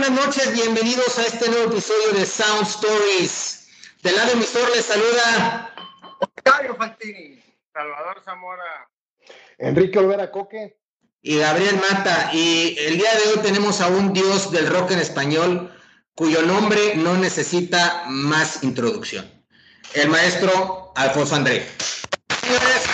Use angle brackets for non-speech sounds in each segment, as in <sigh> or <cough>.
buenas noches, bienvenidos a este nuevo episodio de Sound Stories. Del lado emisor les saluda Caio Fantini, Salvador Zamora, Enrique Olvera Coque y Gabriel Mata. Y el día de hoy tenemos a un dios del rock en español cuyo nombre no necesita más introducción. El maestro Alfonso André. Señores,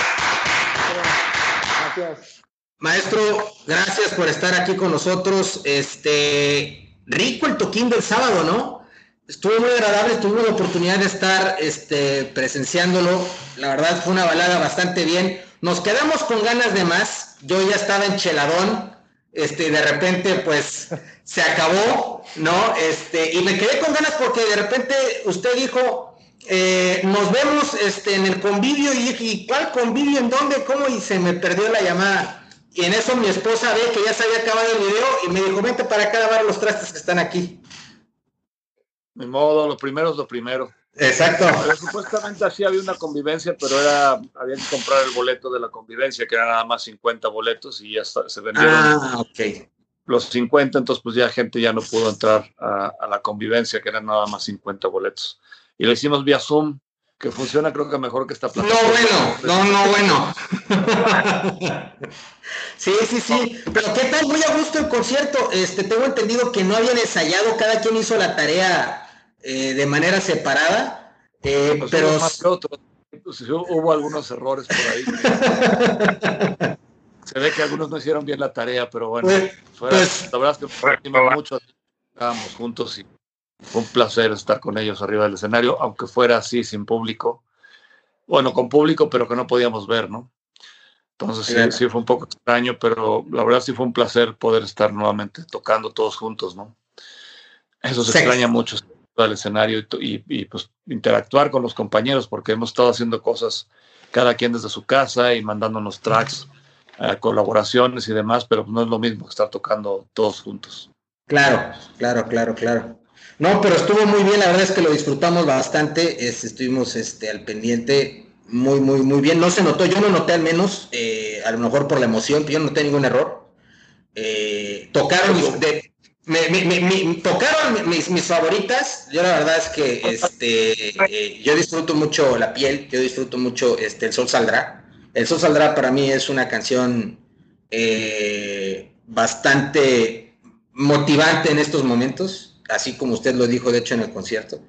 Gracias. Maestro, gracias por estar aquí con nosotros. Este, rico el toquín del sábado, ¿no? Estuvo muy agradable, tuvimos la oportunidad de estar este, presenciándolo. La verdad fue una balada bastante bien. Nos quedamos con ganas de más. Yo ya estaba encheladón. Este, de repente, pues, se acabó, ¿no? Este, y me quedé con ganas porque de repente usted dijo, eh, nos vemos este, en el convivio y dije, ¿y cuál convivio? ¿En dónde? ¿Cómo? Y se me perdió la llamada. Y en eso mi esposa ve que ya se había acabado el video y me dijo, vente para acá a lavar los trastes que están aquí. Ni modo, lo primero es lo primero. Exacto. Pero supuestamente así había una convivencia, pero era había que comprar el boleto de la convivencia, que eran nada más 50 boletos y ya está- se vendieron Ah, ok. los 50, entonces pues ya gente ya no pudo entrar a, a la convivencia, que eran nada más 50 boletos. Y lo hicimos vía Zoom, que funciona creo que mejor que esta No, plataforma. bueno, no, no, bueno. <laughs> Sí, sí, sí. Pero ¿qué tal? Muy a gusto el concierto. Este, tengo entendido que no habían ensayado, cada quien hizo la tarea eh, de manera separada. eh, Pues pero más que. Pues, hubo algunos errores por ahí. <laughs> Se ve que algunos no hicieron bien la tarea, pero bueno, Pues- fuera- pues- la verdad es que mucho, estábamos juntos y fue un placer estar con ellos arriba del escenario, aunque fuera así, sin público. Bueno, con público, pero que no podíamos ver, ¿no? Entonces sí, Claro. sí fue un poco extraño, pero la verdad sí fue un placer poder estar nuevamente tocando todos juntos, ¿no? Eso se Sí. extraña mucho al escenario y, y- y, pues interactuar con los compañeros porque hemos estado haciendo cosas cada quien desde su casa y mandándonos tracks, eh, colaboraciones y demás, pero no es lo mismo que estar tocando todos juntos. Claro, claro, claro, claro. No, pero estuvo muy bien, la verdad es que lo disfrutamos bastante, es- estuvimos este, al pendiente muy, muy, muy bien. No se notó, yo no noté al menos, eh, a lo mejor por la emoción, yo no noté ningún error. Eh, tocaron mis, de- me- me- tocaron mis, favoritas. Yo la verdad es que este, eh, yo disfruto mucho la piel, yo disfruto mucho este, El Sol Saldrá. El Sol Saldrá para mí es una canción bastante motivante en estos momentos, así como usted lo dijo de hecho en el concierto.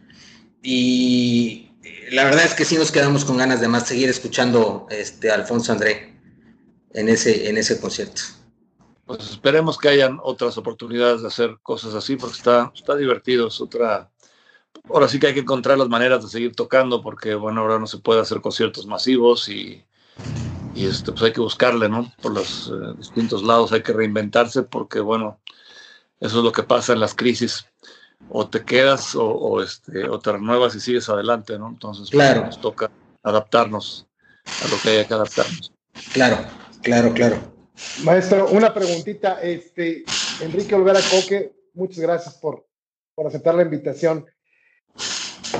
Y eh, la verdad es que sí nos quedamos con ganas de más seguir escuchando este, a Alfonso André en ese, en ese concierto. Pues esperemos que hayan otras oportunidades de hacer cosas así porque está, está divertido, es otra... Ahora sí que hay que encontrar las maneras de seguir tocando porque, bueno, ahora no se puede hacer conciertos masivos y, y este, pues hay que buscarle, ¿no? Por los eh, distintos lados hay que reinventarse porque, bueno, eso es lo que pasa en las crisis. O te quedas o, o, este, o te renuevas y sigues adelante, ¿no? Entonces, pues, Claro. nos toca adaptarnos a lo que haya que adaptarnos. Claro, claro, claro. Maestro, una preguntita. Este, Enrique Olvera Coque, muchas gracias por, por aceptar la invitación.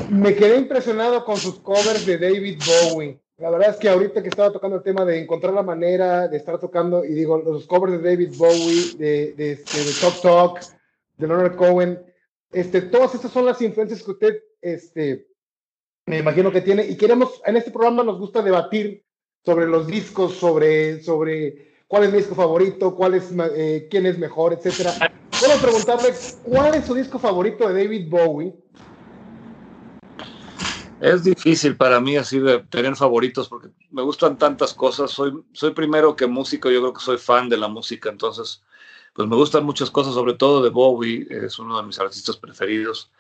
Me quedé impresionado con sus covers de David Bowie. La verdad es que ahorita que estaba tocando el tema de encontrar la manera de estar tocando, y digo, los covers de David Bowie, de, de, este, de Talk Talk, de Leonard Cohen, este, todas estas son las influencias que usted, este, me imagino que tiene, y queremos, en este programa nos gusta debatir sobre los discos, sobre, sobre cuál es mi disco favorito, cuál es, eh, quién es mejor, etcétera. Puedo preguntarle cuál es su disco favorito de David Bowie. Es difícil para mí así de tener favoritos porque me gustan tantas cosas. Soy, soy primero que músico, yo creo que soy fan de la música, entonces pues me gustan muchas cosas, sobre todo de Bowie, es uno de mis artistas preferidos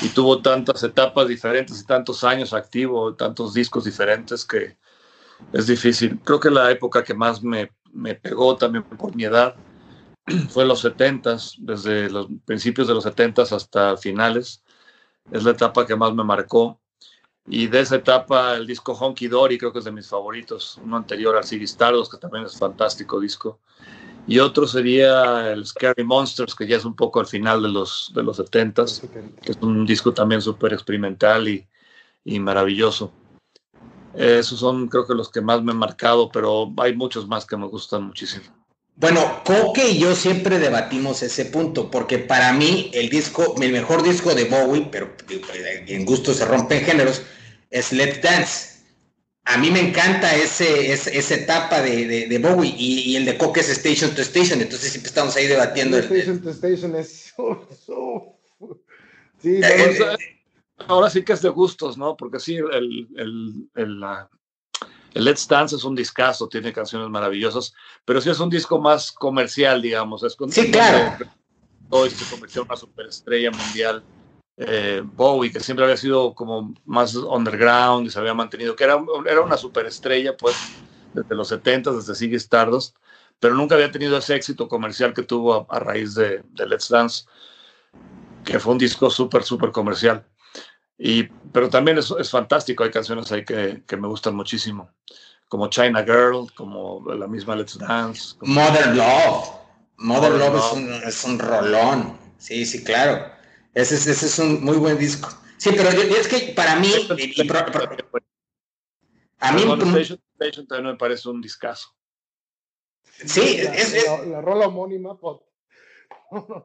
y tuvo tantas etapas diferentes y tantos años activo, tantos discos diferentes que es difícil. Creo que la época que más me, me pegó también por mi edad <clears throat> fue los 70s, desde los principios de los 70s hasta finales. Es la etapa que más me marcó. Y de esa etapa, el disco Honky Dory creo que es de mis favoritos. Uno anterior al Ziggy Stardust, que también es fantástico disco. Y otro sería el Scary Monsters, que ya es un poco al final de los, de los 70s, que es un disco también súper experimental y, y maravilloso. Esos son creo que los que más me han marcado, pero hay muchos más que me gustan muchísimo. Bueno, Coque y yo siempre debatimos ese punto, porque para mí el disco, el mejor disco de Bowie, pero en gusto se rompen géneros, es Let's Dance. A mí me encanta ese, esa etapa de, Bowie y, el de Coque es Station to Station, entonces siempre estamos ahí debatiendo. Station to Station es... sí, eh, eh, ahora sí que es de gustos, ¿no? Porque sí, el, el, Let's Dance es un discazo, tiene canciones maravillosas, pero sí es un disco más comercial, digamos. Es sí, claro. Hoy se convirtió en una superestrella mundial eh, Bowie, que siempre había sido como más underground y se había mantenido, que era, era una superestrella, pues, desde los 70, desde Ziggy Stardust, pero nunca había tenido ese éxito comercial que tuvo a, raíz de, Let's Dance, que fue un disco súper, súper comercial. Y, pero también es, es fantástico, hay canciones ahí que, que, me gustan muchísimo, como China Girl, como la misma Let's Dance. Mother Love. Mother, Love, Es, un, es un rolón. Sí, sí, claro. Ese, ese es un muy buen disco. Sí, pero es que para mí. a mí. Station, también me parece un discazo. Sí, la, es, la, rola homónima. Pues. <laughs>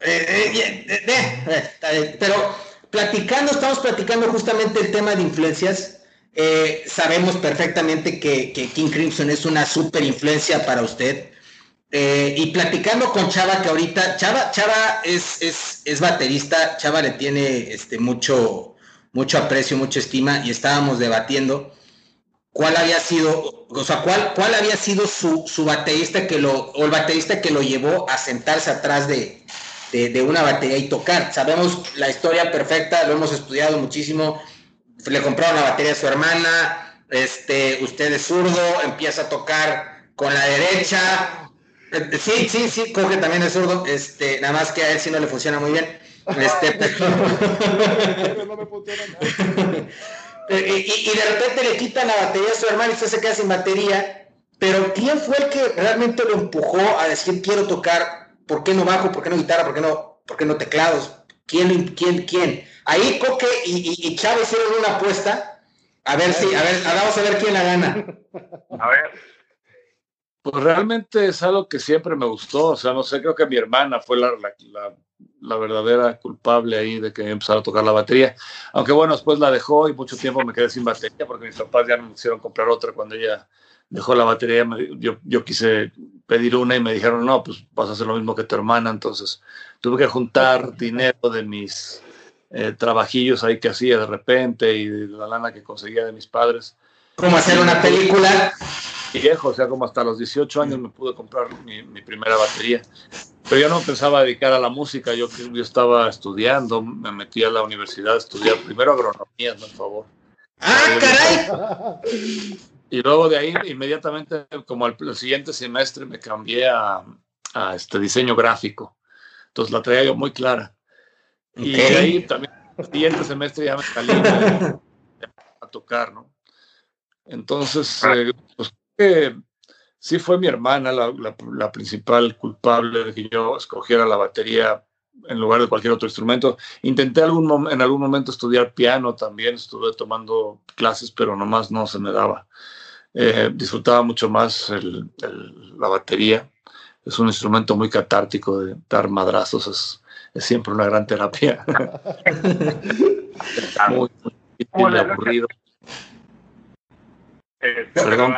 Eh, eh, eh, pero platicando, estamos platicando justamente el tema de influencias. sabemos perfectamente que, King Crimson es una super influencia para usted. Eh, y platicando con Chava, que ahorita, Chava, Chava es, es, es, baterista, Chava le tiene este, mucho, mucho aprecio, mucha estima, y estábamos debatiendo cuál había sido, o sea, cuál, cuál había sido su, su baterista que lo, el baterista que lo llevó a sentarse atrás de, de, una batería y tocar. Sabemos la historia perfecta, lo hemos estudiado muchísimo. Le compraron la batería a su hermana, este, usted es zurdo, empieza a tocar con la derecha, Sí, sí, sí, Coge también es zurdo, este, nada más que a él sí no le funciona muy bien. Este, <laughs> <laughs> y, de repente le quitan la batería a su hermano y usted se queda sin batería. Pero ¿quién fue el que realmente lo empujó a decir quiero tocar? ¿Por qué no bajo? ¿Por qué no guitarra? ¿Por qué no, por qué no teclados? ¿Quién, quién, quién? Ahí Coque y, y, Chávez hicieron una apuesta. A ver si, a ver, vamos a ver quién la gana. A ver. Pues realmente es algo que siempre me gustó, o sea, no sé, creo que mi hermana fue la, la, la, verdadera culpable ahí de que empezara a tocar la batería, aunque bueno, después la dejó y mucho tiempo me quedé sin batería porque mis papás ya no me hicieron comprar otra cuando ella dejó la batería, yo, yo quise pedir una y me dijeron, no, pues vas a hacer lo mismo que tu hermana, entonces tuve que juntar dinero de mis eh, trabajillos ahí que hacía de repente y de la lana que conseguía de mis padres. ¿Cómo hacer una película? viejo, o sea, como hasta los 18 años me pude comprar mi, primera batería. Pero yo no pensaba dedicar a la música, yo, yo estaba estudiando, me metí a la universidad a estudiar primero agronomía, por favor. ¡Ah, caray! <laughs> Y luego de ahí, inmediatamente, como al, siguiente semestre, me cambié a, a, este diseño gráfico. Entonces la traía yo muy clara. Y de ahí también, el siguiente semestre ya me salí a tocar, ¿no? Entonces, eh, pues sí fue mi hermana la, principal culpable de que yo escogiera la batería en lugar de cualquier otro instrumento. Intenté algún, en algún momento estudiar piano también, estuve tomando clases, pero nomás no se me daba. Eh, disfrutaba mucho más la batería. Es un instrumento muy catártico de dar madrazos, es, siempre una gran terapia. <laughs> muy, muy, aburrido. Eh, Perdón,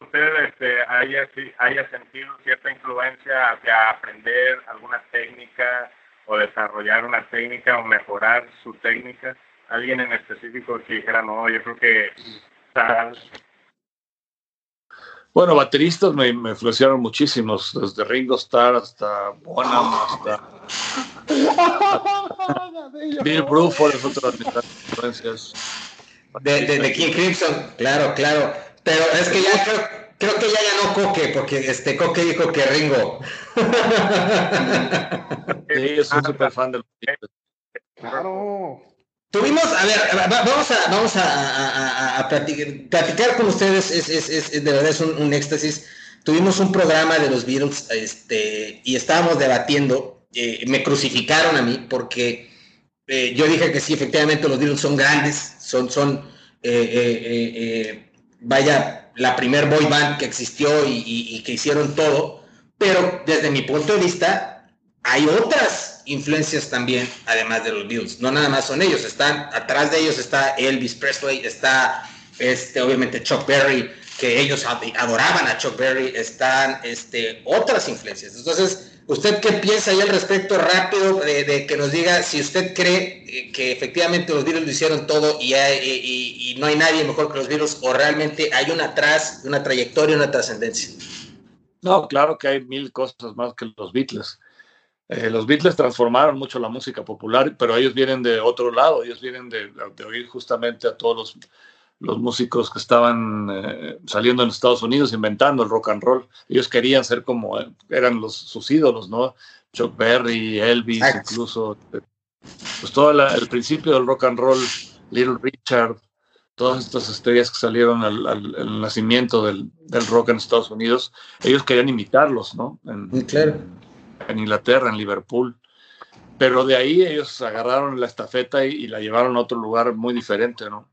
usted este, haya, haya sentido cierta influencia hacia aprender alguna técnica o desarrollar una técnica o mejorar su técnica? ¿Alguien en específico que dijera, no, yo creo que tal? Bueno, bateristas me, me influenciaron muchísimos, desde Ringo Starr hasta Bonham, hasta <laughs> Bill Bruford es otra de mis influencias. De, de, de, King Crimson, claro, claro. Pero es que ya creo, creo que ya ganó Coque, porque este Coque dijo que Ringo. Sí, yo soy súper fan del Claro. Tuvimos, a ver, vamos a, vamos a, a, platicar, con ustedes, es, es, es, de verdad es un, éxtasis. Tuvimos un programa de los Beatles este, y estábamos debatiendo, eh, me crucificaron a mí porque eh, yo dije que sí, efectivamente los Beatles son grandes, son, son eh, vaya, la primer boy band que existió y que hicieron todo, pero desde mi punto de vista hay otras influencias también, además de los Beatles. No nada más son ellos, están atrás de ellos está Elvis Presley, está este, obviamente Chuck Berry, que ellos adoraban a Chuck Berry, están este, otras influencias. Entonces, ¿usted qué piensa ahí al respecto rápido de, que nos diga si usted cree eh, que efectivamente los Beatles lo hicieron todo y, y, no hay nadie mejor que los Beatles o realmente hay una atrás, una trayectoria, una trascendencia? No, claro que hay mil cosas más que los Beatles. Eh, los Beatles transformaron mucho la música popular, pero ellos vienen de otro lado, ellos vienen de, oír justamente a todos los, los músicos que estaban eh, saliendo en Estados Unidos, inventando el rock and roll. Ellos querían ser como, eh, eran los, sus ídolos, ¿no? Chuck Berry, Elvis, incluso, pues todo el principio del rock and roll, Little Richard, todas estas estrellas que salieron al, nacimiento del, del, rock en Estados Unidos, ellos querían imitarlos, ¿no? En, claro en Inglaterra, en Liverpool. Pero de ahí ellos agarraron la estafeta y, la llevaron a otro lugar muy diferente, ¿no?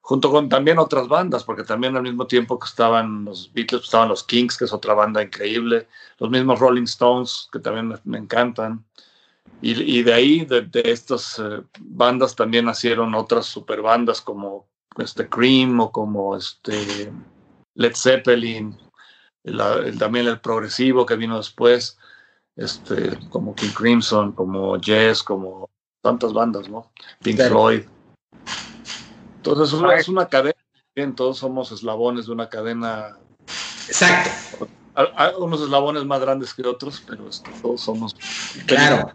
Junto con también otras bandas, porque también al mismo tiempo que estaban los Beatles, estaban los Kings, que es otra banda increíble, los mismos Rolling Stones, que también me, encantan. Y, de ahí, de, estas eh, bandas, también nacieron otras super bandas como este Cream o como este Led Zeppelin, también el progresivo que vino después este, como King Crimson, como Jess, como tantas bandas, ¿no? Pink Floyd. Entonces es una, es una cadena, todos somos eslabones de una cadena. Exacto. Hay unos eslabones más grandes que otros, pero todos somos. Claro.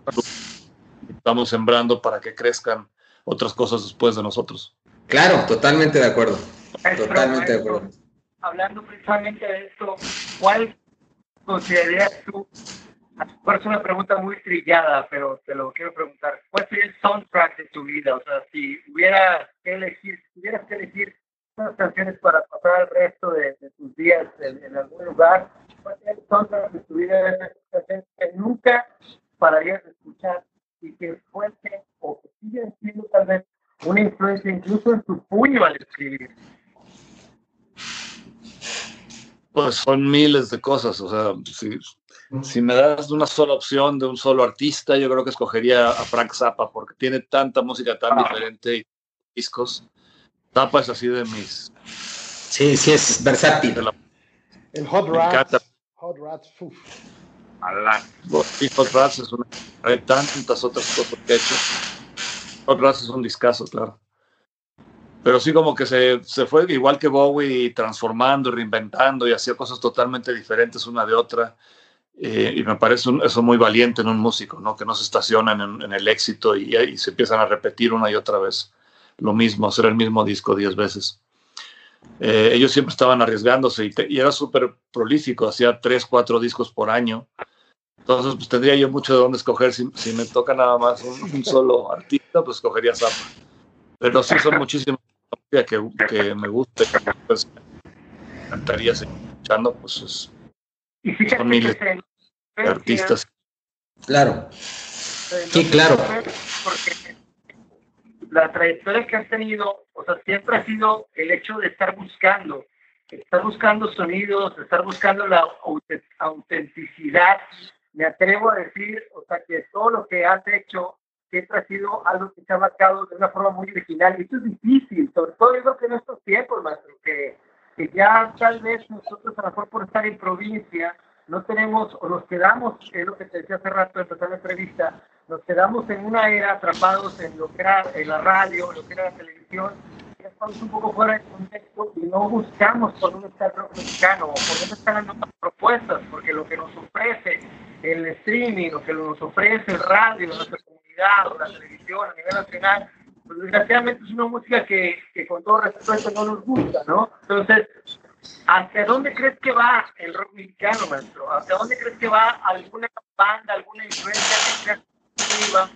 Estamos sembrando para que crezcan otras cosas después de nosotros. Claro, totalmente de acuerdo. Totalmente de acuerdo. Hablando precisamente de esto, ¿cuál considerarías tú es una pregunta muy trillada, pero te lo quiero preguntar. ¿Cuál sería el soundtrack de tu vida? O sea, si hubieras que elegir, si tuvieras que elegir unas canciones para pasar el resto de, tus días en, algún lugar, ¿cuál sería el soundtrack de tu vida? Canciones que nunca pararías de escuchar y que fuese o que siguen siendo tal vez una influencia incluso en tu puño al escribir. Pues son miles de cosas, o sea, si, si me das una sola opción de un solo artista, yo creo que escogería a Frank Zappa porque tiene tanta música tan ah. diferente y discos. Zappa es así de mis. Sí, sí, es versátil. El Hot Rats. Hot Rats, uf. Y Hot Rats es una. Hay tantas otras cosas que he hecho. Hot Rats es un discazo, claro. Pero sí, como que se, se fue igual que Bowie, transformando, reinventando y hacía cosas totalmente diferentes una de otra eh, y me parece eso muy valiente en un músico, ¿no? que no se estacionan en, el éxito y, se empiezan a repetir una y otra vez lo mismo, hacer el mismo disco diez veces. Eh, ellos siempre estaban arriesgándose y, era súper prolífico, hacía tres, cuatro discos por año. Entonces, pues tendría yo mucho de dónde escoger. Si, me toca nada más un, solo artista, pues escogería Zappa. Pero sí son muchísimas que, que me gusta y me encantaría seguir escuchando, pues es, y fíjate miles de artistas. Claro. Sí, claro. Porque la trayectoria que has tenido, o sea, siempre ha sido el hecho de estar buscando, estar buscando sonidos, estar buscando la autenticidad. Me atrevo a decir, o sea, que todo lo que has hecho siempre ha sido algo que se ha marcado de una forma muy original. Y esto es difícil, sobre todo yo creo que en estos tiempos, maestro, que que ya tal vez nosotros a lo mejor por estar en provincia no tenemos o nos quedamos, es lo que te decía hace rato empezar la entrevista, nos quedamos en una era atrapados en lo que era en la radio, lo que era la televisión, ya estamos un poco fuera de contexto y no buscamos por dónde está el rock mexicano o por dónde están las propuestas, porque lo que nos ofrece el streaming, lo que nos ofrece el radio, nuestra comunidad o la televisión a nivel nacional, pues desgraciadamente es una música que, que con todo respeto no nos gusta, ¿no? Entonces, ¿hacia dónde crees que va el rock mexicano, maestro? ¿Hacia dónde crees que va alguna banda, alguna influencia creativa,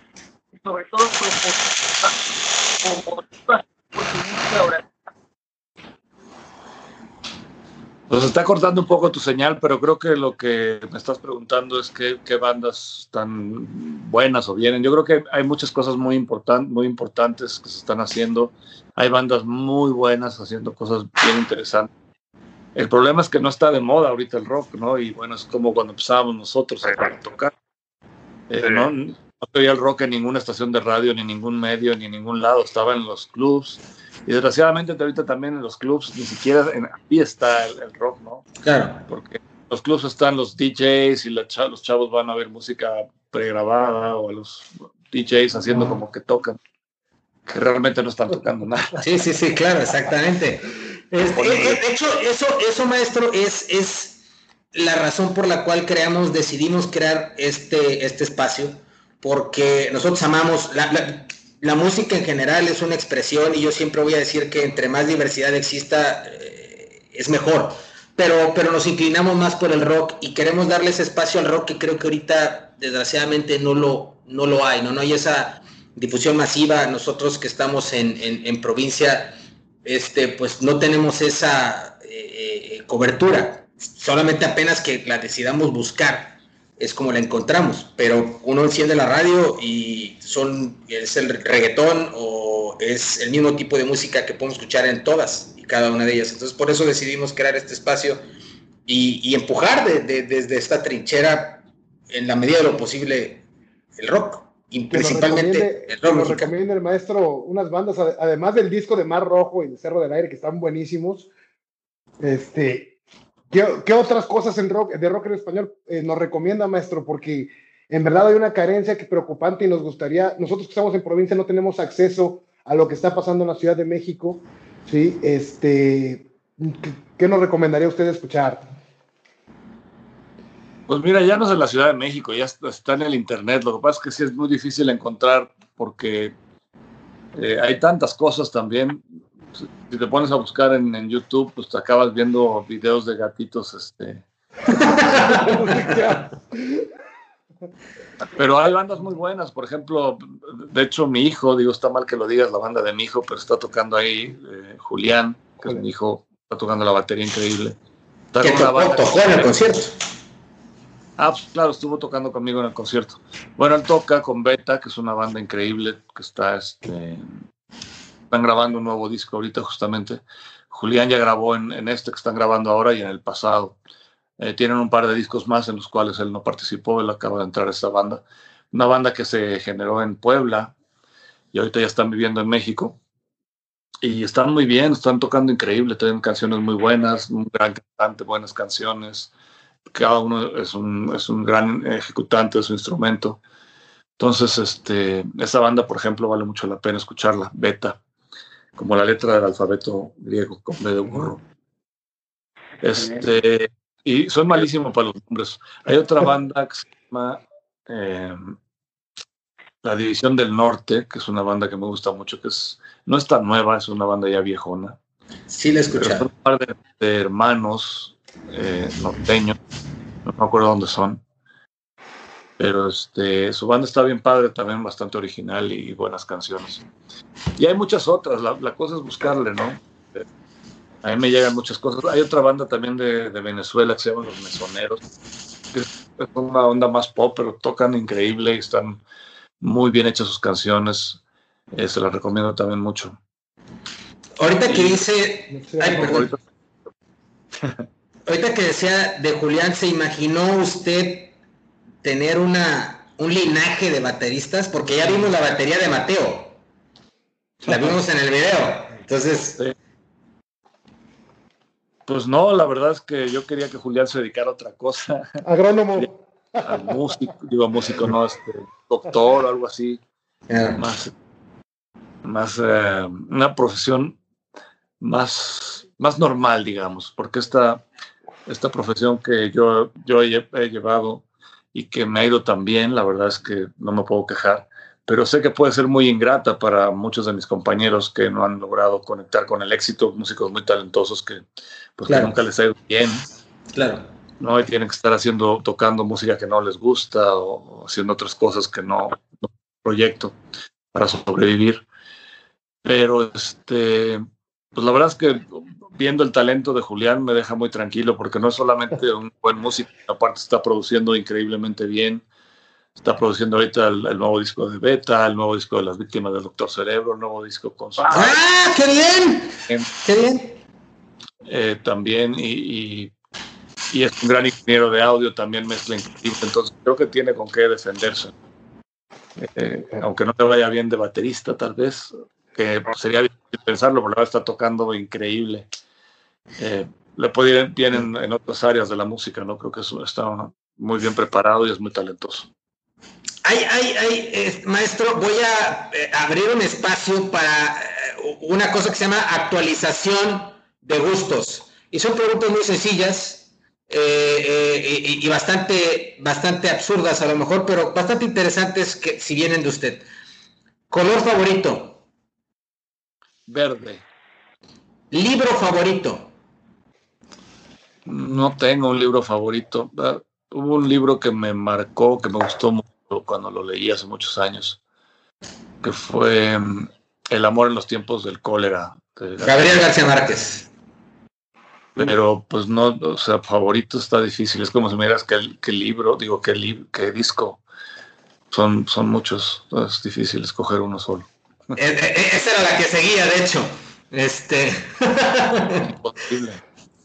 sobre todo propositiva, como su? Nos está cortando un poco tu señal, pero creo que lo que me estás preguntando es qué, qué bandas están buenas o vienen. Yo creo que hay muchas cosas muy, important, muy importantes que se están haciendo. Hay bandas muy buenas haciendo cosas bien interesantes. El problema es que no está de moda ahorita el rock, ¿no? Y bueno, es como cuando empezábamos nosotros a tocar. Eh, no, no oía el rock en ninguna estación de radio, ni en ningún medio, ni en ningún lado. Estaba en los clubs. Y desgraciadamente ahorita también en los clubs ni siquiera en, ahí está el, rock, ¿no? Claro. Porque los clubs están los DJs y los chavos van a ver música pregrabada o los DJs haciendo como que tocan, que realmente no están tocando nada. <laughs> Sí, sí, sí, claro, exactamente. Este, de hecho, eso, eso maestro, es, es la razón por la cual creamos, decidimos crear este, este espacio, porque nosotros amamos, la, música en general es una expresión y yo siempre voy a decir que entre más diversidad exista, eh, es mejor. Pero, pero nos inclinamos más por el rock y queremos darle ese espacio al rock que creo que ahorita desgraciadamente no lo, no lo hay, ¿no? No hay esa difusión masiva. Nosotros que estamos en, en provincia, este, pues no tenemos esa eh, eh, cobertura. Solamente apenas que la decidamos buscar es como la encontramos. Pero uno enciende la radio y son, es el reggaetón o es el mismo tipo de música que podemos escuchar en todas y cada una de ellas. Entonces por eso decidimos crear este espacio y, empujar desde esta trinchera en la medida de lo posible el rock y principalmente el rock. Nos recomienda el maestro unas bandas, además del disco de Mar Rojo y de Cerro del Aire, que están buenísimos. Este, ¿qué, otras cosas de rock en español eh, nos recomienda, maestro? Porque en verdad hay una carencia que preocupante y nos gustaría, nosotros que estamos en provincia no tenemos acceso a lo que está pasando en la Ciudad de México, ¿sí? Este, ¿qué, qué nos recomendaría usted escuchar? Pues mira, ya no es en la Ciudad de México, ya está en el Internet. Lo que pasa es que sí es muy difícil encontrar porque eh, hay tantas cosas también. Si te pones a buscar en, YouTube, pues te acabas viendo videos de gatitos. Este. pero hay bandas muy buenas, por ejemplo, de hecho mi hijo, digo, está mal que lo digas, la banda de mi hijo, pero está tocando ahí eh, Julián, que es mi hijo, está tocando la batería increíble. Está ¿Qué tocó en el concierto? Ah, pues claro, estuvo tocando conmigo en el concierto. Bueno, él toca con Beta, que es una banda increíble, que está, este, están grabando un nuevo disco ahorita justamente. Julián ya grabó en, este que están grabando ahora y en el pasado. Eh, tienen un par de discos más en los cuales él no participó, él acaba de entrar a esta banda. Una banda que se generó en Puebla y ahorita ya están viviendo en México. Y están muy bien, están tocando increíble, tienen canciones muy buenas, un gran cantante, buenas canciones cada uno es un, es un gran ejecutante de su instrumento. Entonces, este, esa banda, por ejemplo, vale mucho la pena escucharla, Beta, como la letra del alfabeto griego, con B de burro. Este, y soy malísimo para los nombres. Hay otra <laughs> banda que se llama em, La División del Norte, que es una banda que me gusta mucho, que es, no es tan nueva, es una banda ya viejona. Sí, la escuché. un par de hermanos eh, norteño, no me acuerdo dónde son. Pero este, su banda está bien padre, también bastante original y buenas canciones. Y hay muchas otras, la, cosa es buscarle, ¿no? A mí me llegan muchas cosas. Hay otra banda también de, Venezuela que se llama Los Mesoneros, que es una onda más pop, pero tocan increíble y están muy bien hechas sus canciones. Eh, se las recomiendo también mucho. Ahorita que dice... Ay, perdón. <laughs> Ahorita que decía de Julián, ¿se imaginó usted tener una, un linaje de bateristas? Porque ya vimos la batería de Mateo. La vimos en el video. Entonces. Pues no, la verdad es que yo quería que Julián se dedicara a otra cosa. Agrónomo. Al músico, digo músico, no, este, doctor o algo así. Más, más eh, una profesión más, más normal, digamos, porque esta, esta profesión que yo, yo he, llevado y que me ha ido tan bien, la verdad es que no me puedo quejar, pero sé que puede ser muy ingrata para muchos de mis compañeros que no han logrado conectar con el éxito, músicos muy talentosos que, pues, nunca les ha ido bien. Claro. ¿no? Y tienen que estar haciendo, tocando música que no les gusta o, haciendo otras cosas que no, no proyecto para sobrevivir. Pero este, pues la verdad es que viendo el talento de Julián me deja muy tranquilo porque no es solamente un buen músico, aparte está produciendo increíblemente bien. Está produciendo ahorita el, nuevo disco de Beta, el nuevo disco de las víctimas del Doctor Cerebro, el nuevo disco con ¡Ah, qué bien! ¡Qué bien! eh, también y, y, es un gran ingeniero de audio, también mezcla increíble, entonces creo que tiene con qué defenderse. Eh, aunque no te vaya bien de baterista, tal vez, que sería pensarlo, porque ahora está tocando increíble. Eh, le puede ir bien en, otras áreas de la música, ¿no? Creo que eso está muy bien preparado y es muy talentoso. Ay, ay, ay, maestro, voy a abrir un espacio para una cosa que se llama actualización de gustos. Y son preguntas muy sencillas eh, eh, y, bastante, bastante absurdas a lo mejor, pero bastante interesantes que si vienen de usted. Color favorito. Verde. Libro favorito. No tengo un libro favorito. Ah, hubo un libro que me marcó, que me gustó mucho cuando lo leí hace muchos años, que fue mm, El amor en los tiempos del cólera. Gabriel García Márquez. Pero pues no, o sea, favorito está difícil. Es como si me digas qué, libro, digo, qué, qué disco. Son, son muchos, es difícil escoger uno solo. Eh, eh, eh, esa era la que seguía, de hecho. Este. Imposible.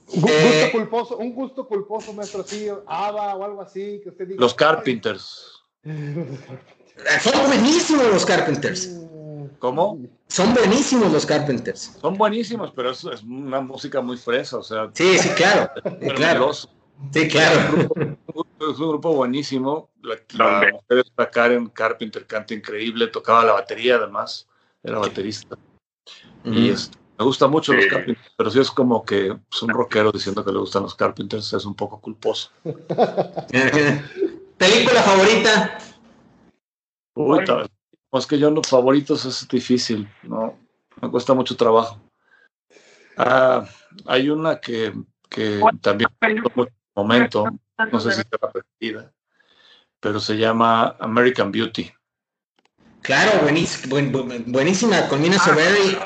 Un gusto culposo, un gusto culposo, maestro, así, Ava o algo así, que usted diga. Los Carpenters. Son buenísimos los Carpenters. ¿Cómo? Son buenísimos los Carpenters. Son buenísimos, pero es, es una música muy fresa, o sea. Sí, sí, claro. claro. Sí, claro. Es un grupo buenísimo. La, la mujer es Karen Carpenter, canta increíble, tocaba la batería además, era baterista. Y me gusta mucho los Carpenters, pero sí es como que es un rockero diciendo que le gustan los Carpenters, es un poco culposo. <laughs> ¿Película favorita? Uy, es que yo los favoritos es difícil, ¿no? Me cuesta mucho trabajo. Ah, hay una que, que también mucho momento, no sé si está repetida, pero se llama American Beauty. Claro, buenísima, buenísima con Mina Soberry.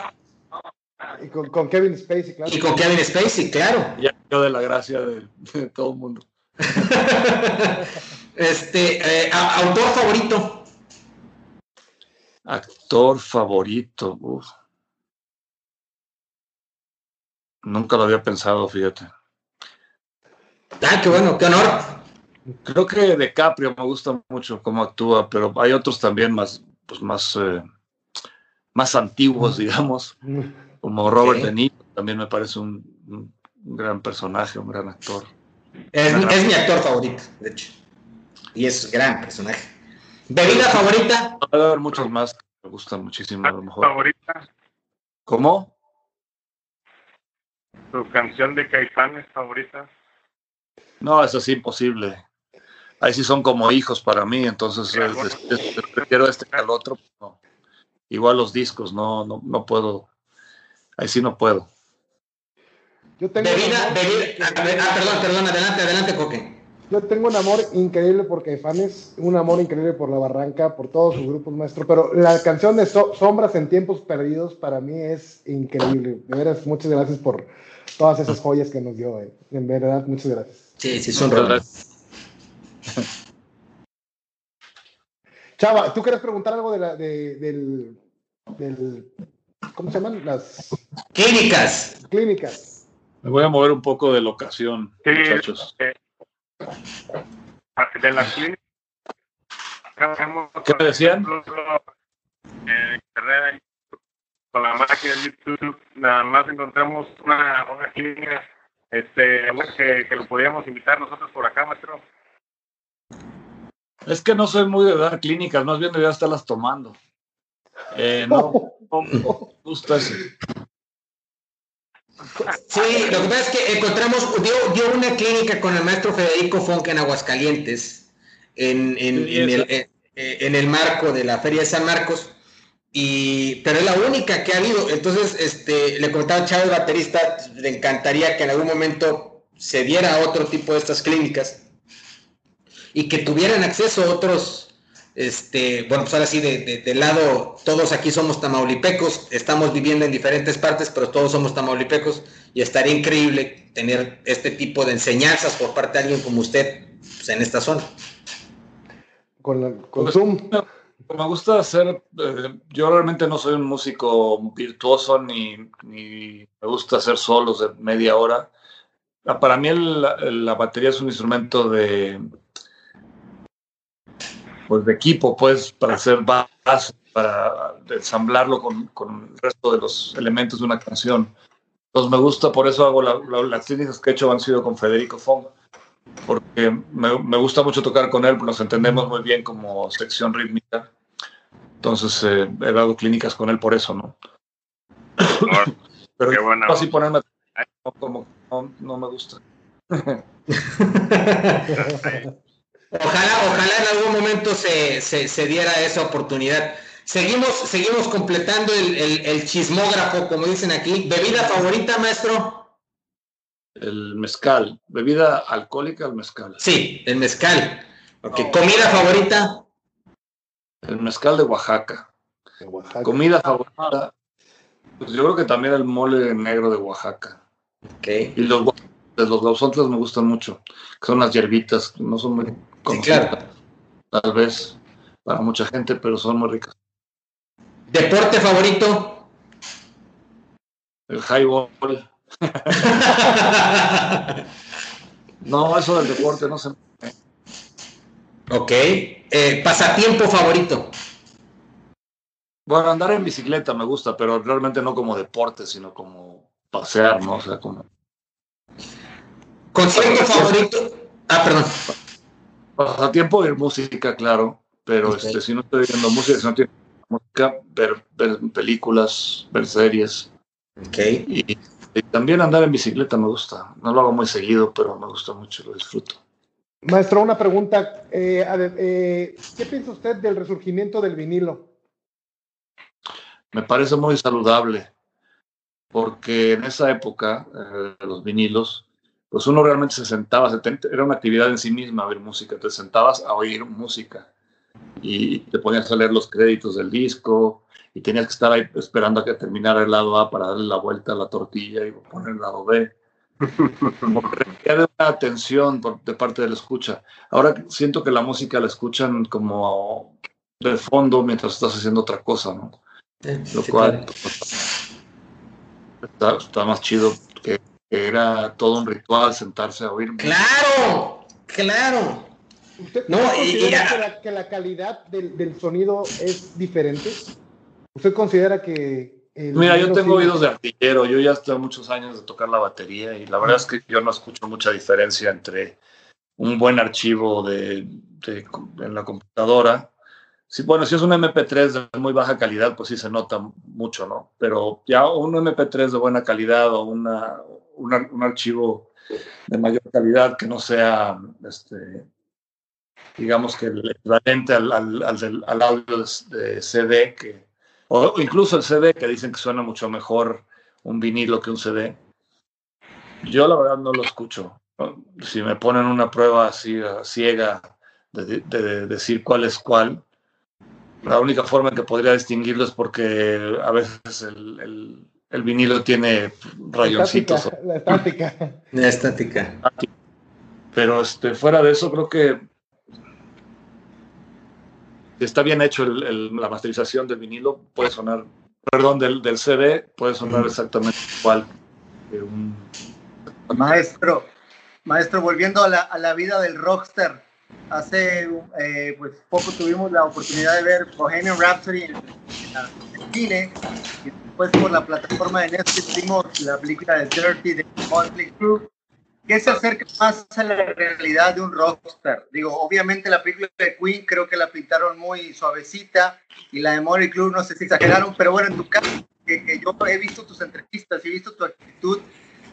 Y con, Kevin Spacey, claro. Y con Kevin Spacey, claro. Ya yo de la gracia de, todo el mundo. <laughs> este, eh, autor favorito. Actor favorito. Nunca lo había pensado, fíjate. Ah, qué bueno, qué honor. Creo que DiCaprio me gusta mucho cómo actúa, pero hay otros también más, pues más, eh, más antiguos, digamos, <laughs> como Robert De Niro, también me parece un, gran personaje, un gran actor. Es, es mi actor favorito, de hecho. Y es gran personaje. ¿Bebida favorita? Va a haber muchos más que me gustan muchísimo, a lo mejor. ¿Favorita? ¿Cómo? ¿Tu canción de Caifanes favorita? No, eso es imposible. Ahí sí son como hijos para mí, entonces prefiero este que al otro. Pues Igual los discos, no, no, no puedo. Ahí sí no puedo. Yo tengo bebida, bebida. Ah, perdón, perdón, adelante, adelante, Coque. Yo tengo un amor increíble por Caifanes, un amor increíble por La Barranca, por todos sus grupos, maestro. Pero la canción de Sombras en Tiempos Perdidos para mí es increíble. De veras, muchas gracias por todas esas joyas que nos dio. Eh. En verdad, muchas gracias. Sí, sí, son gracias. <laughs> Chava, ¿tú quieres preguntar algo de la, de, del, del, ¿cómo se llaman? Las clínicas. Clínicas. Me voy a mover un poco de locación, muchachos. Eh, de la clínica. ¿Qué me decían? En internet, con la máquina de YouTube, nada más encontramos una, una clínica este, que, que lo podíamos invitar nosotros por acá, maestro. Es que no soy muy de dar clínicas, más bien debería estarlas tomando. Eh, no, no, me gusta eso. Sí, lo que pasa es que encontramos, dio, una clínica con el maestro Federico Fonca en Aguascalientes, en, en, el, eh, en, el, marco de la Feria de San Marcos, y, pero es la única que ha habido. Entonces, este, le comentaba a Chávez, baterista, le encantaría que en algún momento se diera otro tipo de estas clínicas y que tuvieran acceso otros este, bueno, pues ahora sí, de, de, lado, todos aquí somos tamaulipecos, estamos viviendo en diferentes partes, pero todos somos tamaulipecos y estaría increíble tener este tipo de enseñanzas por parte de alguien como usted pues, en esta zona. Con, con pues, Zoom. me gusta hacer, eh, yo realmente no soy un músico virtuoso ni, ni me gusta hacer solos de media hora. Ah, para mí la batería es un instrumento de, pues, de equipo, pues, para hacer base, para ensamblarlo con, con, el resto de los elementos de una canción. Entonces me gusta, por eso hago las técnicas que he hecho han sido con Federico Fong, porque me, me, gusta mucho tocar con él, nos entendemos muy bien como sección rítmica. Entonces eh, he dado clínicas con él por eso, ¿no? <coughs> Pero Qué bueno. así ponerme como no, no me gusta. <laughs> Ojalá, ojalá en algún momento se, se, diera esa oportunidad. Seguimos, seguimos completando el, el, chismógrafo, como dicen aquí. ¿Bebida favorita, maestro? El mezcal. ¿Bebida alcohólica el mezcal? Sí, el mezcal. Okay. ¿Comida favorita? El mezcal de Oaxaca. Comida favorita. Pues yo creo que también el mole negro de Oaxaca. Okay. Y los, los me gustan mucho, que son las hierbitas, no son muy claro. Tal vez para mucha gente, pero son muy ricas. ¿Deporte favorito? El highball. <laughs> no, eso del deporte no sé. Ok. Eh, ¿Pasatiempo favorito? Bueno, andar en bicicleta me gusta, pero realmente no como deporte, sino como pasear, ¿no? O sea, como. ¿Concierto favorito? Ah, perdón. Pasatiempo de música, claro, pero este, si no estoy viendo música, si no tiene música, ver, películas, ver series. Okay. Y, también andar en bicicleta me gusta. No lo hago muy seguido, pero me gusta mucho, lo disfruto. Maestro, una pregunta. Eh, eh, ¿Qué piensa usted del resurgimiento del vinilo? Me parece muy saludable, porque en esa época, eh, los vinilos, pues uno realmente se sentaba, era una actividad en sí misma ver música, te sentabas a oír música y te ponías a leer los créditos del disco y tenías que estar ahí esperando a que terminara el lado A para darle la vuelta a la tortilla y poner el lado B. <laughs> Como que requiere una atención de parte de la escucha. Ahora siento que la música la escuchan como de fondo mientras estás haciendo otra cosa, ¿no? Lo cual pues, está más chido era todo un ritual sentarse a oír. Claro, claro. ¿Usted no, considera que, la, calidad del, sonido es diferente? ¿Usted considera que... Mira, yo tengo oídos de artillero, yo ya estoy muchos años de tocar la batería y la verdad es que yo no escucho mucha diferencia entre un buen archivo de, en la computadora. Sí, bueno, si es un MP3 de muy baja calidad, pues sí se nota mucho, ¿no? Pero ya un MP3 de buena calidad o una, un, archivo de mayor calidad que no sea, este, digamos que el equivalente al, al, audio de, CD, que, o incluso el CD, que dicen que suena mucho mejor un vinilo que un CD. Yo la verdad no lo escucho. Si me ponen una prueba así ciega de, de, decir cuál es cuál, la única forma en que podría distinguirlo es porque a veces el, el vinilo tiene rayoncitos. La estática. La estática. Pero este, fuera de eso, creo que está bien hecho la masterización del vinilo, puede sonar, perdón, del, del CD, puede sonar exactamente igual un... Maestro, maestro, volviendo a la, a la vida del rockstar, hace eh, pues poco tuvimos la oportunidad de ver Bohemian Rhapsody en, en, cine después por la plataforma de Netflix vimos la película de Dirty de Motley Crue, que se acerca más a la realidad de un rockstar. Digo, obviamente la película de Queen creo que la pintaron muy suavecita y la de Motley Crue no sé si exageraron, pero bueno, en tu caso, que, yo he visto tus entrevistas, he visto tu actitud,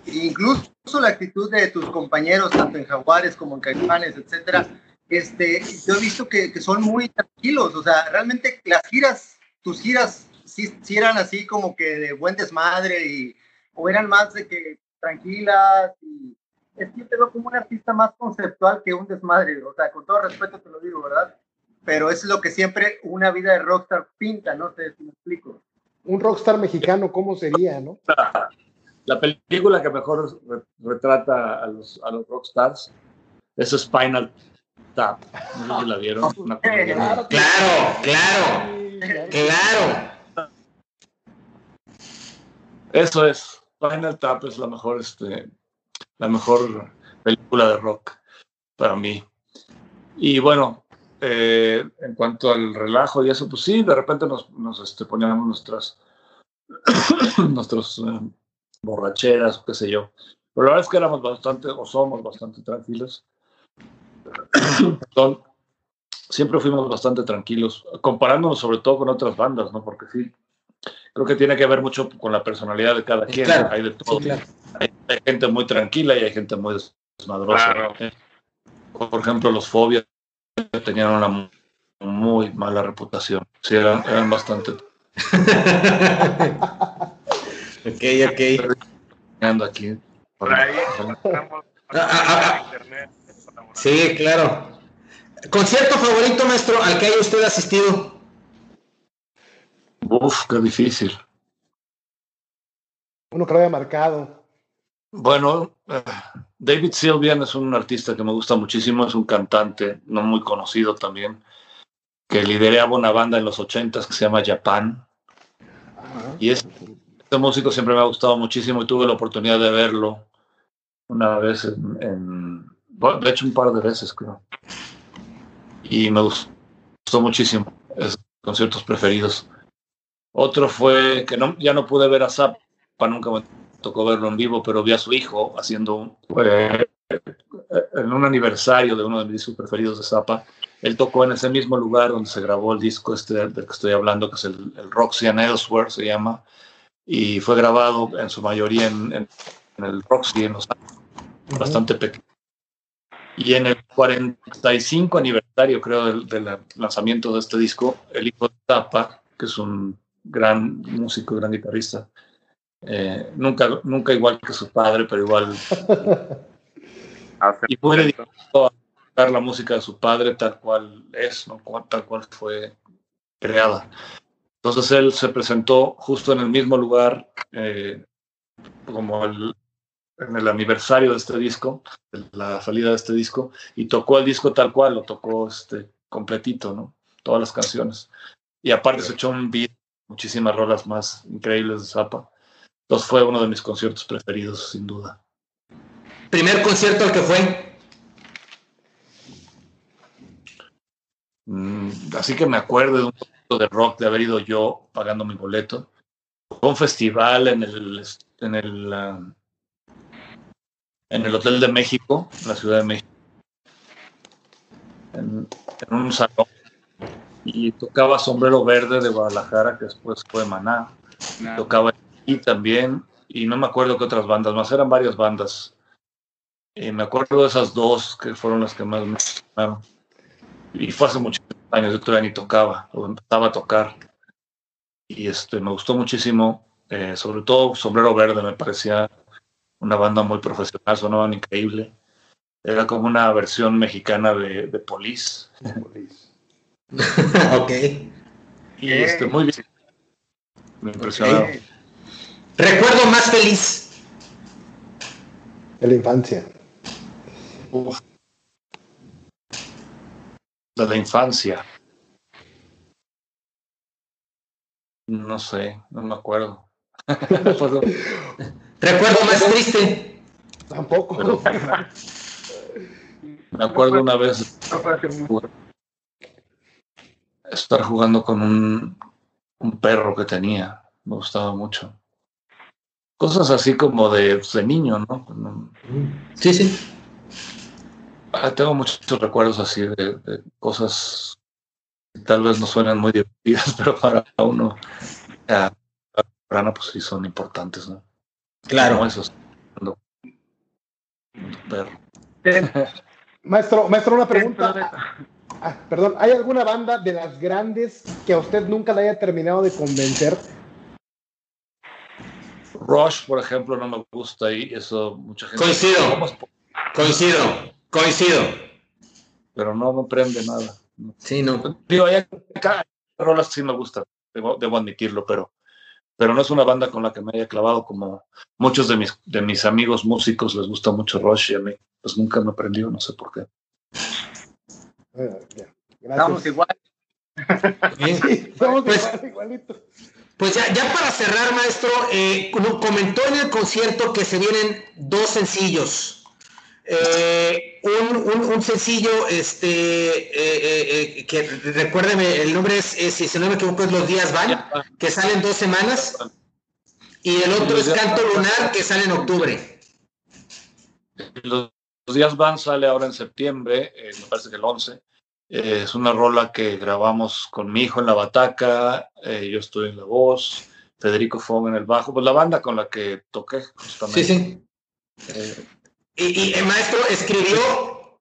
incluso la actitud de tus compañeros, tanto en Jaguares como en Caifanes, etcétera, este, yo he visto que, que son muy tranquilos, o sea, realmente las giras, tus giras sí, eran así como que de buen desmadre y, o eran más de que tranquilas y es que yo te veo como un artista más conceptual que un desmadre, o sea, con todo respeto te lo digo, ¿verdad? Pero es lo que siempre una vida de rockstar pinta, no sé si me explico. Un rockstar mexicano, ¿cómo sería, no? La película que mejor retrata a los, a los rockstars es Spinal Tap. No sé si la vieron. Una. Claro, claro, claro. Eso es. Final Tap es la mejor, este, la mejor película de rock para mí. Y bueno, eh, en cuanto al relajo y eso, pues sí, de repente nos, nos este, poníamos nuestras, <coughs> nuestras eh, borracheras, qué sé yo. Pero la verdad es que éramos bastante, o somos bastante tranquilos. <clears throat> Perdón. Siempre fuimos bastante tranquilos, comparándonos sobre todo con otras bandas, ¿no? Porque sí, creo que tiene que ver mucho con la personalidad de cada quien. Claro, hay de todo. sí, claro. hay, hay gente muy tranquila y hay gente muy desmadrosa. Claro. Eh, Por ejemplo, los fobias tenían una mu- muy mala reputación. Sí, eran, eran bastante <laughs> Ok, ok. ando aquí. Por ahí estamos Ah, ah, ah. Sí, claro. ¿Concierto favorito, maestro, al que haya usted asistido? Uf, qué difícil. Uno que lo haya marcado. Bueno, eh, David Sylvian es un artista que me gusta muchísimo, es un cantante no muy conocido también, que lideraba una banda en los ochentas que se llama Japan. Y es- este músico siempre me ha gustado muchísimo y tuve la oportunidad de verlo una vez en, en- bueno, de hecho un par de veces creo. Y me gustó, muchísimo, es conciertos preferidos. Otro fue que no, ya no pude ver a Zappa, nunca me tocó verlo en vivo, pero vi a su hijo haciendo un, eh, en un aniversario de uno de mis discos preferidos de Zappa. Él tocó en ese mismo lugar donde se grabó el disco este del que estoy hablando, que es el, el Roxy and Elsewhere, se llama, y fue grabado en su mayoría en, en- en el Roxy, en Los Ángeles, bastante pequeño. Y en el 45 aniversario, creo, del, del lanzamiento de este disco, el hijo de Zappa, que es un gran músico, gran guitarrista, eh, nunca, nunca igual que su padre, pero igual <laughs> y fue dedicado a tocar la música de su padre tal cual es, ¿no? Tal cual fue creada. Entonces él se presentó justo en el mismo lugar, eh, como el, en el aniversario de este disco, de la salida de este disco, y tocó el disco tal cual, lo tocó este, completito, ¿no? Todas las canciones. Y aparte se echó un beat, muchísimas rolas más increíbles de Zappa. Entonces fue uno de mis conciertos preferidos, sin duda. Primer concierto al que fue. Mm, así que me acuerdo de un concierto de rock de haber ido yo pagando mi boleto. Fue un festival en el en el ah, en el Hotel de México, en la Ciudad de México, en, en un salón y tocaba Sombrero Verde de Guadalajara, que después fue Maná. Tocaba y también y no me acuerdo qué otras bandas más, eran varias bandas. Y me acuerdo de esas dos que fueron las que más me gustaron y fue hace muchos años, yo todavía ni tocaba, o empezaba a tocar. Y este, me gustó muchísimo, eh, sobre todo Sombrero Verde, me parecía una banda muy profesional, sonaban increíble. Era como una versión mexicana de, de Police. <laughs> ok. Y este, muy bien. Me impresionó. Recuerdo más feliz. De la infancia. Uf. De la infancia. No sé, no me acuerdo. <laughs> Pues, Recuerdo más triste. Tampoco. Pero- me acuerdo una vez estar jugando con un, un perro que tenía. Me gustaba mucho. Cosas así como de, de niño, ¿no? No- Sí, sí. Ah, tengo muchos recuerdos así de, de cosas que tal vez no suenan muy divertidas, <laughs> pero para uno, ah, para pues sí son importantes, ¿no? Como Claro. esos. cuando- un perro. Maestro, maestro, una pregunta. Ah, perdón, ¿hay alguna banda de las grandes que a usted nunca le haya terminado de convencer? Rush, por ejemplo, no me gusta y eso mucha gente. Coincido. ¿Cómo es po- Coincido. Coincido. Pero no me prende nada. Sí, no. Digo, hay rolas que sí me gustan, debo, debo admitirlo, pero, pero no es una banda con la que me haya clavado como muchos de mis, de mis amigos músicos les gusta mucho Rush y a mí pues nunca me prendió, no sé por qué. Estamos igual. pues, Pues ya, ya para cerrar, maestro, eh, comentó en el concierto que se vienen dos sencillos. Eh, un, sencillo, este, eh, eh, que recuérdeme, el nombre es, si no me equivoco, es Los Días Van, que sale en dos semanas. Y el otro es Canto Lunar, que sale en octubre. Los, Días Van sale ahora en septiembre, me parece que el 11. es una rola que grabamos con mi hijo en la bataca, yo estoy en la voz, Federico Fong en el bajo, pues la banda con la que toqué justamente. Sí, sí. Y, el maestro escribió.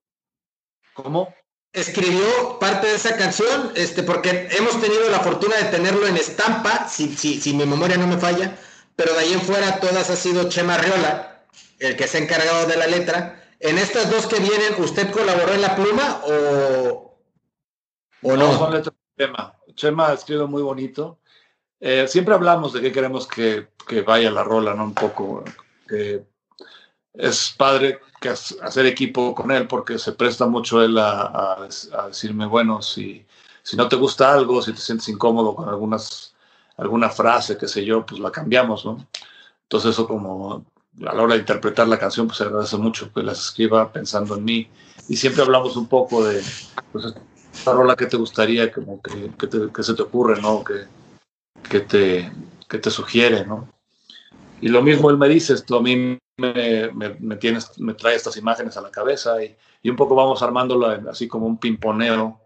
¿Cómo? Escribió parte de esa canción, este, porque hemos tenido la fortuna de tenerlo en estampa, si, si, si mi memoria no me falla, pero de ahí en fuera todas ha sido Chema Riola, el que se ha encargado de la letra. En estas dos que vienen, ¿usted colaboró en la pluma o, o no? son letras de Chema. Chema ha escrito muy bonito. Eh, siempre hablamos de que queremos que, que, vaya la rola, ¿no? Un poco, que es padre que hacer equipo con él porque se presta mucho él a, decirme, bueno, si, si no te gusta algo, si te sientes incómodo con algunas, alguna frase, qué sé yo, pues la cambiamos, ¿no? Entonces eso como a la hora de interpretar la canción, pues se agradece mucho que las escriba pensando en mí. Y siempre hablamos un poco de, pues, esta rola que te gustaría, como que, que, se te ocurre, ¿no? Que, que, te, que te sugiere, ¿no? Y lo mismo él me dice, esto a mí me, me, tienes, me trae estas imágenes a la cabeza y, y, un poco vamos armándolo así como un pimponeo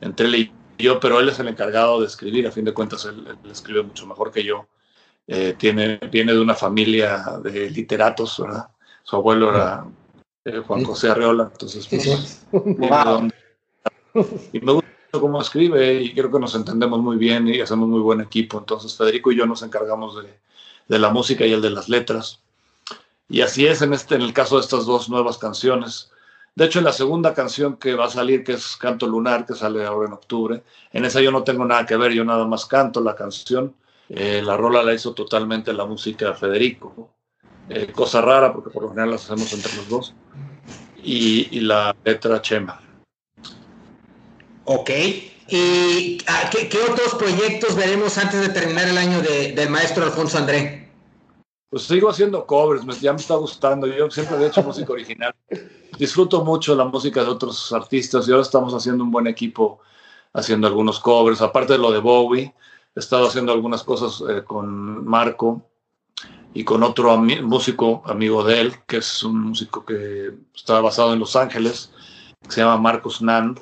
entre él y yo, pero él es el encargado de escribir, a fin de cuentas él, escribe mucho mejor que yo. Eh, tiene, viene de una familia de literatos, ¿verdad? Su abuelo era eh, Juan José Arreola, entonces pues, y me gusta cómo escribe y creo que nos entendemos muy bien y hacemos muy buen equipo. Entonces Federico y yo nos encargamos de, de la música y el de las letras. Y así es en, este, en el caso de estas dos nuevas canciones. De hecho, en la segunda canción que va a salir, que es Canto Lunar, que sale ahora en octubre, en esa yo no tengo nada que ver, yo nada más canto la canción. Eh, la rola la hizo totalmente la música Federico. Eh, cosa rara, porque por lo general las hacemos entre los dos. Y, la letra Chema. Ok. ¿Y ah, ¿qué, otros proyectos veremos antes de terminar el año del maestro Alfonso André? Pues sigo haciendo covers, ya me está gustando. Yo siempre he hecho <laughs> música original. Disfruto mucho la música de otros artistas y ahora estamos haciendo un buen equipo haciendo algunos covers. Aparte de lo de Bowie, he estado haciendo algunas cosas eh, con Marco y con otro músico amigo de él, que es un músico que está basado en Los Ángeles, que se llama Marcos Nand,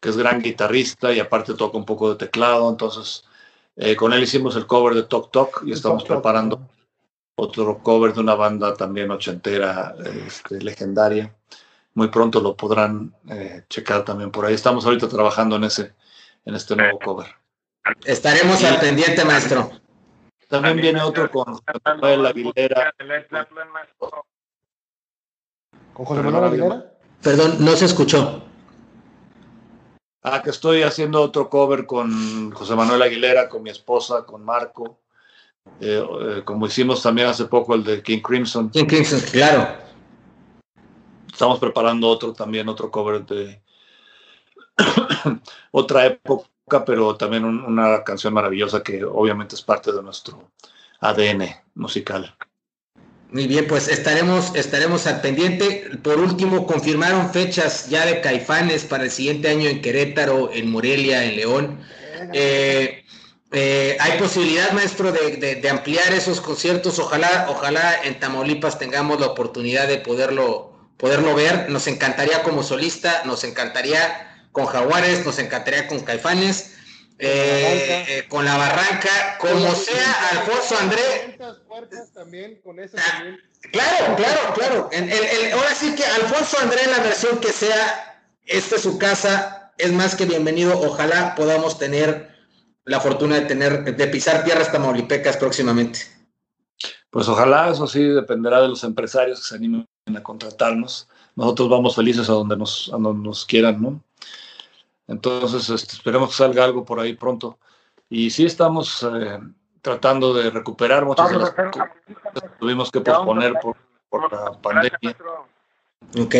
que es gran guitarrista y aparte toca un poco de teclado. Entonces, eh, con él hicimos el cover de Tok Tok y estamos preparando otro cover de una banda también ochentera, este, legendaria. Muy pronto lo podrán eh, checar también por ahí. Estamos ahorita trabajando en ese, en este nuevo cover. Estaremos al pendiente, maestro. También viene otro con José Manuel Aguilera. ¿Con José Manuel Aguilera? Perdón, no se escuchó. Ah, que estoy haciendo otro cover con José Manuel Aguilera, con mi esposa, con Marco. Eh, eh, como hicimos también hace poco el de King Crimson. King Crimson, claro. Estamos preparando otro también, otro cover de <coughs> otra época, pero también una canción maravillosa que obviamente es parte de nuestro ADN musical. Muy bien, pues estaremos, estaremos al pendiente. Por último, confirmaron fechas ya de Caifanes para el siguiente año en Querétaro, en Morelia, en León. Eh, eh, hay posibilidad, maestro, de, ampliar esos conciertos. Ojalá, ojalá en Tamaulipas tengamos la oportunidad de poderlo, poderlo ver. Nos encantaría como solista, nos encantaría con Jaguares, nos encantaría con Caifanes, eh, eh, con la Barranca, como sea, Alfonso André. Ah, claro, claro, claro. ahora sí que Alfonso André, en la versión que sea, esta es su casa, es más que bienvenido. Ojalá podamos tener la fortuna de tener, de pisar tierras tamaulipecas próximamente. Pues ojalá, eso sí dependerá de los empresarios que se animen a contratarnos. Nosotros vamos felices a donde nos, a donde nos quieran, ¿no? Entonces, este, esperemos que salga algo por ahí pronto. Y sí estamos eh, tratando de recuperar muchas de las cosas que tuvimos que posponer por, por la pandemia. Ok.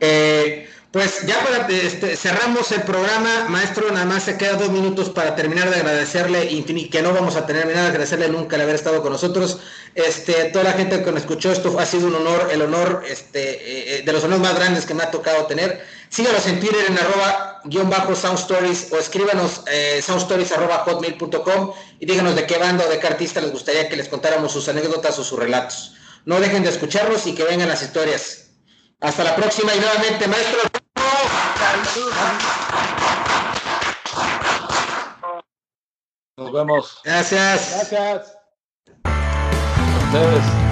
Eh, Pues ya este, cerramos el programa, maestro, nada más se quedan dos minutos para terminar de agradecerle, que no vamos a nada de agradecerle nunca el haber estado con nosotros. Este, toda la gente que nos escuchó, esto ha sido un honor, el honor este, eh, eh, de los honores más grandes que me ha tocado tener. Síganos en Twitter en arroba guion bajo Sound Stories o escríbanos eh, soundstories arroba hotmail.com y díganos de qué banda o de qué artista les gustaría que les contáramos sus anécdotas o sus relatos. No dejen de escucharnos y que vengan las historias. Hasta la próxima y nuevamente, maestro. Nos vemos. Gracias. Gracias. A ustedes.